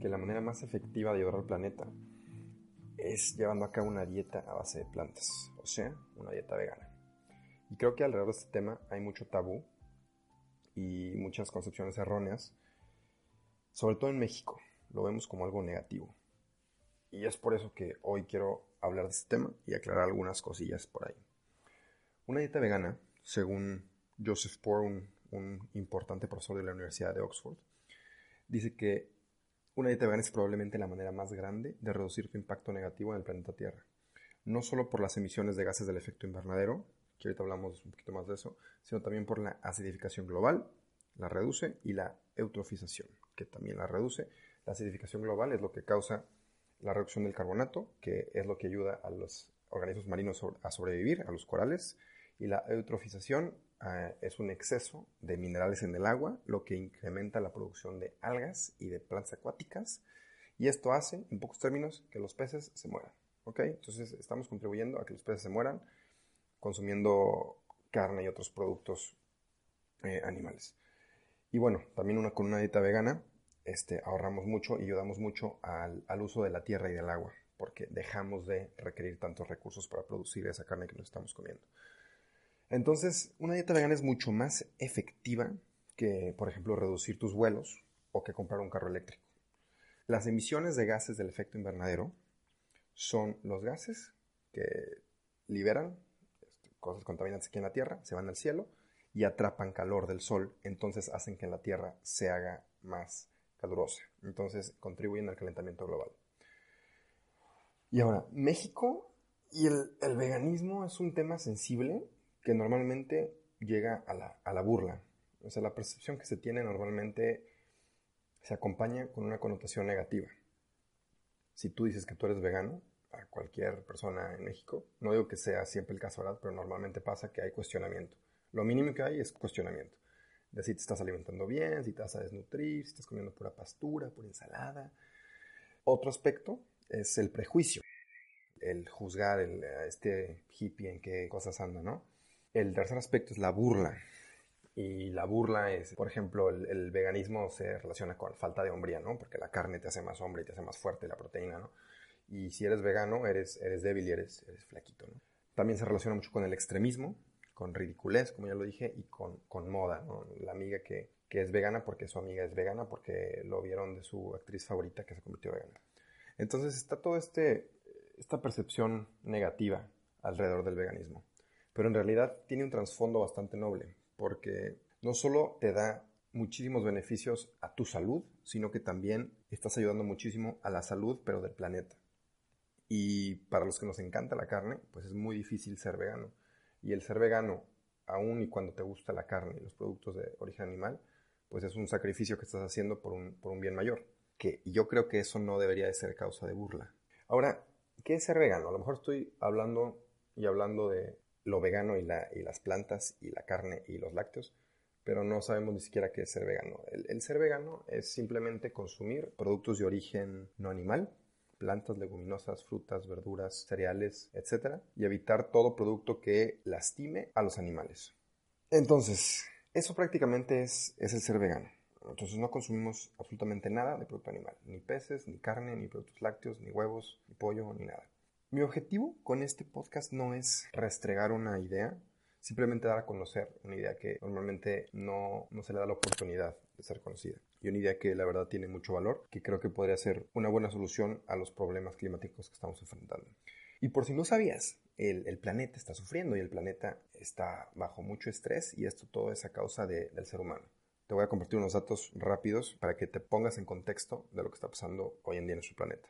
que la manera más efectiva de ayudar al planeta es llevando a cabo una dieta a base de plantas, o sea, una dieta vegana. Y creo que alrededor de este tema hay mucho tabú y muchas concepciones erróneas, sobre todo en México, lo vemos como algo negativo. Y es por eso que hoy quiero hablar de este tema y aclarar algunas cosillas por ahí. Una dieta vegana, según Joseph Poor, un, un importante profesor de la Universidad de Oxford, dice que una dieta vegana es probablemente la manera más grande de reducir tu impacto negativo en el planeta Tierra. No solo por las emisiones de gases del efecto invernadero, que ahorita hablamos un poquito más de eso, sino también por la acidificación global, la reduce, y la eutrofización, que también la reduce. La acidificación global es lo que causa la reducción del carbonato, que es lo que ayuda a los organismos marinos a sobrevivir, a los corales, y la eutrofización eh, es un exceso de minerales en el agua, lo que incrementa la producción de algas y de plantas acuáticas, y esto hace, en pocos términos, que los peces se mueran. ¿ok? Entonces estamos contribuyendo a que los peces se mueran consumiendo carne y otros productos eh, animales. Y bueno, también una, con una dieta vegana este, ahorramos mucho y ayudamos mucho al, al, uso de la tierra y del agua, porque dejamos de requerir tantos recursos para producir esa carne que nos estamos comiendo. Entonces, una dieta vegana es mucho más efectiva que, por ejemplo, reducir tus vuelos o que comprar un carro eléctrico. Las emisiones de gases del efecto invernadero son los gases que liberan este, cosas contaminantes aquí en la Tierra, se van al cielo y atrapan calor del Sol, entonces hacen que la Tierra se haga más calurosa. Entonces contribuyen al calentamiento global. Y ahora, México y el, el veganismo es un tema sensible que normalmente llega a la, a la burla. O sea, la percepción que se tiene normalmente se acompaña con una connotación negativa. Si tú dices que tú eres vegano, a cualquier persona en México, no digo que sea siempre el caso, ¿verdad? Pero normalmente pasa que hay cuestionamiento. Lo mínimo que hay es cuestionamiento. De si te estás alimentando bien, si te vas a desnutrir, si estás comiendo pura pastura, pura ensalada. Otro aspecto es el prejuicio, el juzgar el, este hippie en qué cosas anda, ¿no? El tercer aspecto es la burla. Y la burla es, por ejemplo, el, veganismo se relaciona con falta de hombría, ¿no? Porque la carne te hace más hombre y te hace más fuerte, la proteína, ¿no? Y si eres vegano, eres, eres débil y eres, eres flaquito. También se relaciona mucho con el extremismo, con ridiculez, como ya lo dije, y con, con moda. La amiga que, que es vegana porque su amiga es vegana, porque lo vieron de su actriz favorita que se convirtió vegana. Entonces está toda este, esta percepción negativa alrededor del veganismo. Pero en realidad tiene un trasfondo bastante noble, porque no solo te da muchísimos beneficios a tu salud, sino que también estás ayudando muchísimo a la salud, pero del planeta. Y para los que nos encanta la carne, pues es muy difícil ser vegano. Y el ser vegano, aun y cuando te gusta la carne y los productos de origen animal, pues es un sacrificio que estás haciendo por un, por un bien mayor. Que yo creo que eso no debería de ser causa de burla. Ahora, ¿qué es ser vegano? A lo mejor estoy hablando y hablando de lo vegano y, la, y las plantas y la carne y los lácteos, pero no sabemos ni siquiera qué es ser vegano. El, el ser vegano es simplemente consumir productos de origen no animal, plantas, leguminosas, frutas, verduras, cereales, etc. Y evitar todo producto que lastime a los animales. Entonces, eso prácticamente es, es el ser vegano. Entonces no consumimos absolutamente nada de producto animal, ni peces, ni carne, ni productos lácteos, ni huevos, ni pollo, ni nada. Mi objetivo con este podcast no es restregar una idea, simplemente dar a conocer una idea que normalmente no, no se le da la oportunidad de ser conocida. Y una idea que la verdad tiene mucho valor, que creo que podría ser una buena solución a los problemas climáticos que estamos enfrentando. Y por si no sabías, el, planeta está sufriendo y el planeta está bajo mucho estrés y esto todo es a causa de, del ser humano. Te voy a compartir unos datos rápidos para que te pongas en contexto de lo que está pasando hoy en día en nuestro planeta.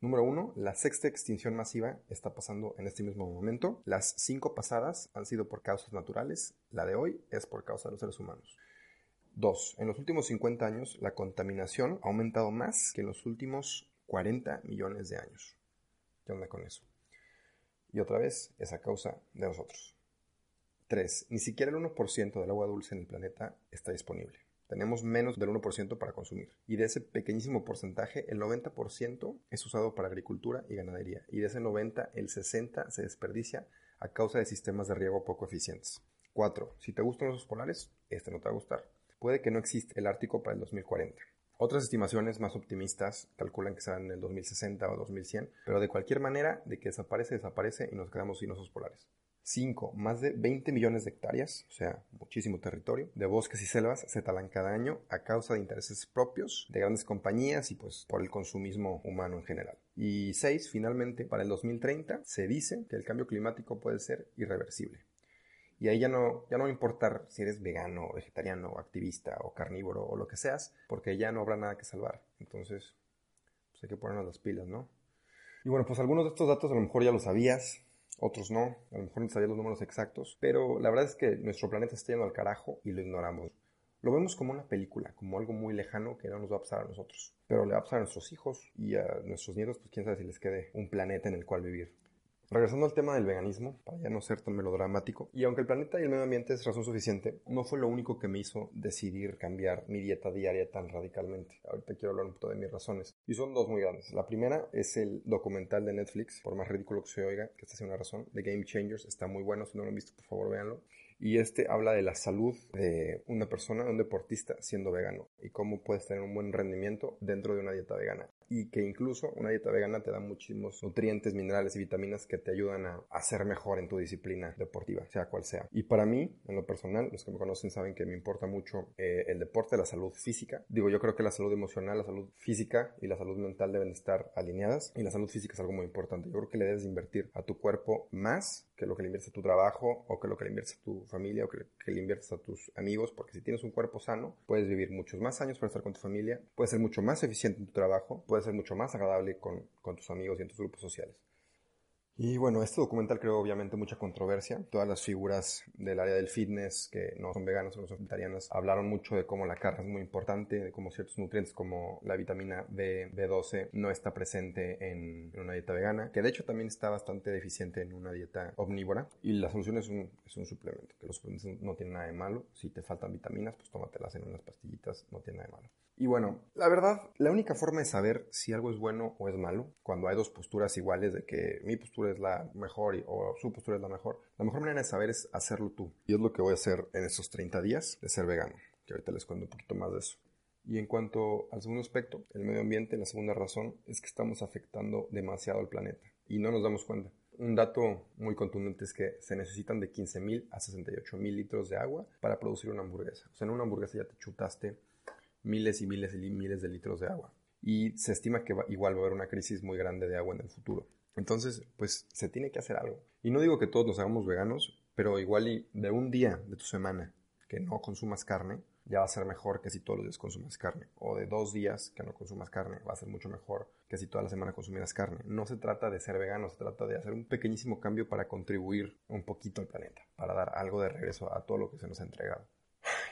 Número uno, la sexta extinción masiva está pasando en este mismo momento. Las cinco pasadas han sido por causas naturales, la de hoy es por causa de los seres humanos. Dos, en los últimos 50 años la contaminación ha aumentado más que en los últimos 40 millones de años. ¿Qué onda con eso? Y otra vez, es a causa de nosotros. 3. Ni siquiera el 1% del agua dulce en el planeta está disponible. Tenemos menos del 1% para consumir. Y de ese pequeñísimo porcentaje, el 90% es usado para agricultura y ganadería. Y de ese 90, el 60% se desperdicia a causa de sistemas de riego poco eficientes. 4. Si te gustan los polares, este no te va a gustar. Puede que no exista el Ártico para el 2040. Otras estimaciones más optimistas calculan que será en el 2060 o 2100, pero de cualquier manera, de que desaparece, desaparece y nos quedamos sin osos polares. 5. Más de 20 millones de hectáreas, o sea, muchísimo territorio, de bosques y selvas se talan cada año a causa de intereses propios de grandes compañías y pues por el consumismo humano en general. Y 6. Finalmente, para el 2030 se dice que el cambio climático puede ser irreversible. Y ahí ya no, ya no va a importar si eres vegano, vegetariano, activista o carnívoro o lo que seas, porque ya no habrá nada que salvar. Entonces, pues hay que ponernos las pilas, ¿no? Y bueno, pues algunos de estos datos a lo mejor ya los sabías, otros no, a lo mejor no sabías los números exactos, pero la verdad es que nuestro planeta está yendo al carajo y lo ignoramos. Lo vemos como una película, como algo muy lejano que no nos va a pasar a nosotros, pero le va a pasar a nuestros hijos y a nuestros nietos, pues quién sabe si les quede un planeta en el cual vivir. Regresando al tema del veganismo, para ya no ser tan melodramático, y aunque el planeta y el medio ambiente es razón suficiente, no fue lo único que me hizo decidir cambiar mi dieta diaria tan radicalmente. Ahorita quiero hablar un poco de mis razones. Y son dos muy grandes. La primera es el documental de Netflix, por más ridículo que se oiga, que esta sea una razón, de Game Changers. Está muy bueno, si no lo han visto, por favor, véanlo. Y este habla de la salud de una persona, un deportista, siendo vegano y cómo puedes tener un buen rendimiento dentro de una dieta vegana y que incluso una dieta vegana te da muchísimos nutrientes, minerales y vitaminas que te ayudan a, ser mejor en tu disciplina deportiva, sea cual sea. Y para mí, en lo personal, los que me conocen saben que me importa mucho eh, el deporte, la salud física. Digo, yo creo que la salud emocional, la salud física y la salud mental deben estar alineadas y la salud física es algo muy importante. Yo creo que le debes invertir a tu cuerpo más que lo que le inviertes a tu trabajo o que lo que le inviertes a tu familia o que, que le inviertes a tus amigos, porque si tienes un cuerpo sano, puedes vivir muchos más años para estar con tu familia, puedes ser mucho más eficiente en tu trabajo, puedes ser mucho más agradable con, con tus amigos y en tus grupos sociales. Y bueno, este documental creó obviamente mucha controversia. Todas las figuras del área del fitness que no son veganas o no son vegetarianas hablaron mucho de cómo la carne es muy importante, de cómo ciertos nutrientes como la vitamina B, B12 no está presente en, una dieta vegana, que de hecho también está bastante deficiente en una dieta omnívora. Y la solución es un, es un suplemento, que los suplementos no tienen nada de malo. Si te faltan vitaminas, pues tómatelas en unas pastillitas, no tiene nada de malo. Y bueno, la verdad, la única forma de saber si algo es bueno o es malo, cuando hay dos posturas iguales de que mi postura es la mejor y, o su postura es la mejor, la mejor manera de saber es hacerlo tú. Y es lo que voy a hacer en estos 30 días de ser vegano, que ahorita les cuento un poquito más de eso. Y en cuanto al segundo aspecto, el medio ambiente, la segunda razón es que estamos afectando demasiado al planeta y no nos damos cuenta. Un dato muy contundente es que se necesitan de 15.000 a 68.000 litros de agua para producir una hamburguesa. O sea, en una hamburguesa ya te chutaste miles y miles y miles de litros de agua. Y se estima que igual va a haber una crisis muy grande de agua en el futuro. Entonces, pues se tiene que hacer algo. Y no digo que todos nos hagamos veganos, pero igual y de un día de tu semana que no consumas carne, ya va a ser mejor que si todos los días consumas carne. O de dos días que no consumas carne, va a ser mucho mejor que si toda la semana consumieras carne. No se trata de ser vegano, se trata de hacer un pequeñísimo cambio para contribuir un poquito al planeta, para dar algo de regreso a todo lo que se nos ha entregado.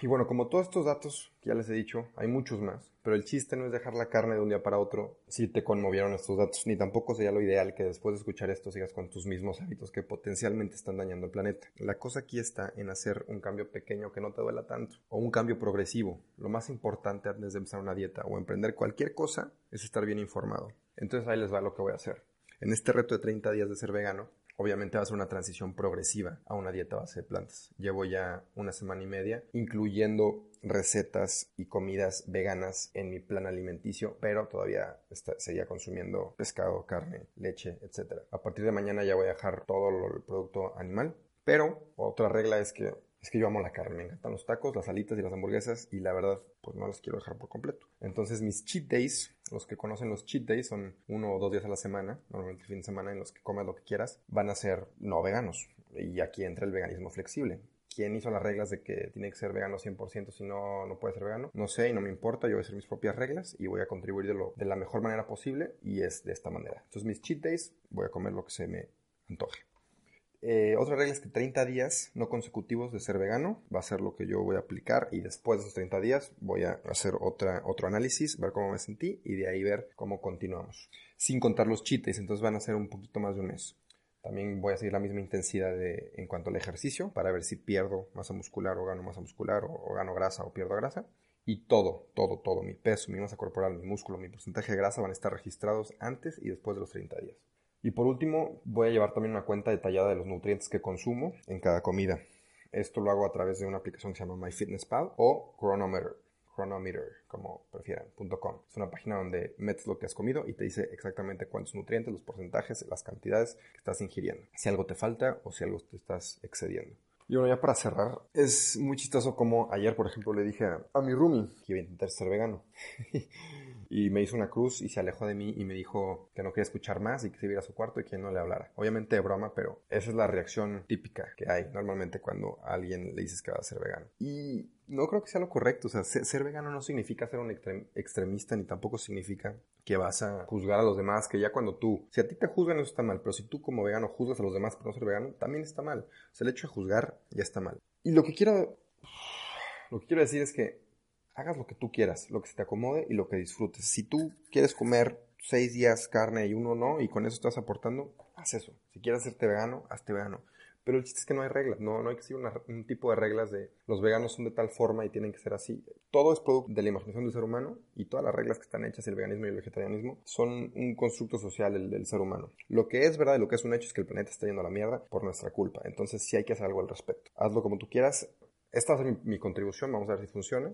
Y bueno, como todos estos datos ya les he dicho, hay muchos más, pero el chiste no es dejar la carne de un día para otro si te conmovieron estos datos, ni tampoco sería lo ideal que después de escuchar esto sigas con tus mismos hábitos que potencialmente están dañando el planeta. La cosa aquí está en hacer un cambio pequeño que no te duela tanto, o un cambio progresivo. Lo más importante antes de empezar una dieta o emprender cualquier cosa es estar bien informado. Entonces ahí les va lo que voy a hacer. En este reto de 30 días de ser vegano, obviamente va a ser una transición progresiva a una dieta base de plantas. Llevo ya una semana y media incluyendo recetas y comidas veganas en mi plan alimenticio, pero todavía seguía consumiendo pescado, carne, leche, etc. A partir de mañana ya voy a dejar todo el producto animal, pero otra regla es que es que yo amo la carne, me encantan los tacos, las alitas y las hamburguesas y la verdad, pues no las quiero dejar por completo. Entonces mis cheat days, los que conocen los cheat days son uno o dos días a la semana, normalmente fin de semana en los que comes lo que quieras, van a ser no veganos. Y aquí entra el veganismo flexible. ¿Quién hizo las reglas de que tiene que ser vegano 100% si no, no puede ser vegano? No sé y no me importa, yo voy a hacer mis propias reglas y voy a contribuir de, de la mejor manera posible y es de esta manera. Entonces mis cheat days voy a comer lo que se me antoje. Eh, otra regla es que 30 días no consecutivos de ser vegano va a ser lo que yo voy a aplicar y después de esos 30 días voy a hacer otra, otro análisis, ver cómo me sentí y de ahí ver cómo continuamos. Sin contar los chites, entonces van a ser un poquito más de un mes. También voy a seguir la misma intensidad de, en cuanto al ejercicio para ver si pierdo masa muscular o gano masa muscular o, o gano grasa o pierdo grasa. Y todo, todo, todo, mi peso, mi masa corporal, mi músculo, mi porcentaje de grasa van a estar registrados antes y después de los 30 días. Y por último, voy a llevar también una cuenta detallada de los nutrientes que consumo en cada comida. Esto lo hago a través de una aplicación que se llama MyFitnessPal o Chronometer. chronometer, como prefieran, .com. Es una página donde metes lo que has comido y te dice exactamente cuántos nutrientes, los porcentajes, las cantidades que estás ingiriendo. Si algo te falta o si algo te estás excediendo. Y bueno, ya para cerrar, es muy chistoso como ayer, por ejemplo, le dije a, mi roomie que iba a intentar ser vegano. y me hizo una cruz y se alejó de mí y me dijo que no quería escuchar más y que se iba a su cuarto y que no le hablara. Obviamente de broma, pero esa es la reacción típica que hay normalmente cuando alguien le dices que va a ser vegano. Y no creo que sea lo correcto. O sea, ser, vegano no significa ser un extremista ni tampoco significa que vas a juzgar a los demás, que ya cuando tú, si a ti te juzgan eso está mal, pero si tú como vegano juzgas a los demás por no ser vegano, también está mal. O sea, el hecho de juzgar ya está mal. Y lo que quiero, lo que quiero decir es que hagas lo que tú quieras, lo que se te acomode y lo que disfrutes. Si tú quieres comer seis días carne y uno no, y con eso estás aportando, haz eso. Si quieres hacerte vegano, hazte vegano. Pero el chiste es que no hay reglas, no, no hay un tipo de reglas de los veganos son de tal forma y tienen que ser así. Todo es producto de la imaginación del ser humano y todas las reglas que están hechas, el veganismo y el vegetarianismo, son un constructo social del, ser humano. Lo que es verdad y lo que es un hecho es que el planeta está yendo a la mierda por nuestra culpa. Entonces sí hay que hacer algo al respecto. Hazlo como tú quieras. Esta ser mi, mi contribución, vamos a ver si funciona.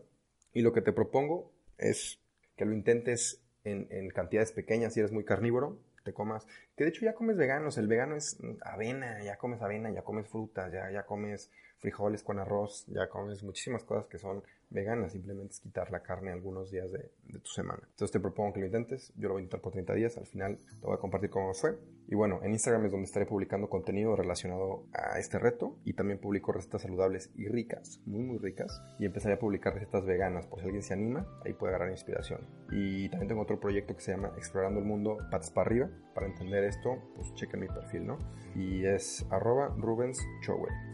Y lo que te propongo es que lo intentes en, cantidades pequeñas si eres muy carnívoro, te comas, que de hecho ya comes veganos, el vegano es avena, ya comes avena, ya comes frutas, ya, ya comes frijoles con arroz, ya comes muchísimas cosas que son veganas, simplemente es quitar la carne algunos días de, tu semana. Entonces te propongo que lo intentes, yo lo voy a intentar por 30 días, al final te voy a compartir cómo fue. Y bueno, en Instagram es donde estaré publicando contenido relacionado a este reto y también publico recetas saludables y ricas, muy muy ricas, y empezaré a publicar recetas veganas por si alguien se anima, ahí puede agarrar inspiración. Y también tengo otro proyecto que se llama Explorando el Mundo Patas para Arriba, para entender esto, pues chequen mi perfil, ¿no? Y es arroba Rubens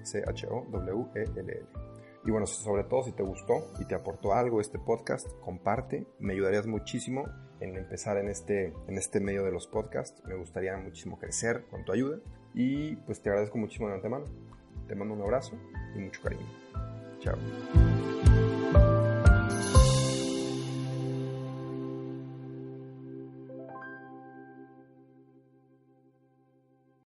C-H-O-W-E-L-L. Y bueno, sobre todo si te gustó y te aportó algo este podcast, comparte, me ayudarías muchísimo en empezar en este, en este medio de los podcasts. Me gustaría muchísimo crecer con tu ayuda y pues te agradezco muchísimo de antemano. Te mando un abrazo y mucho cariño. Chao.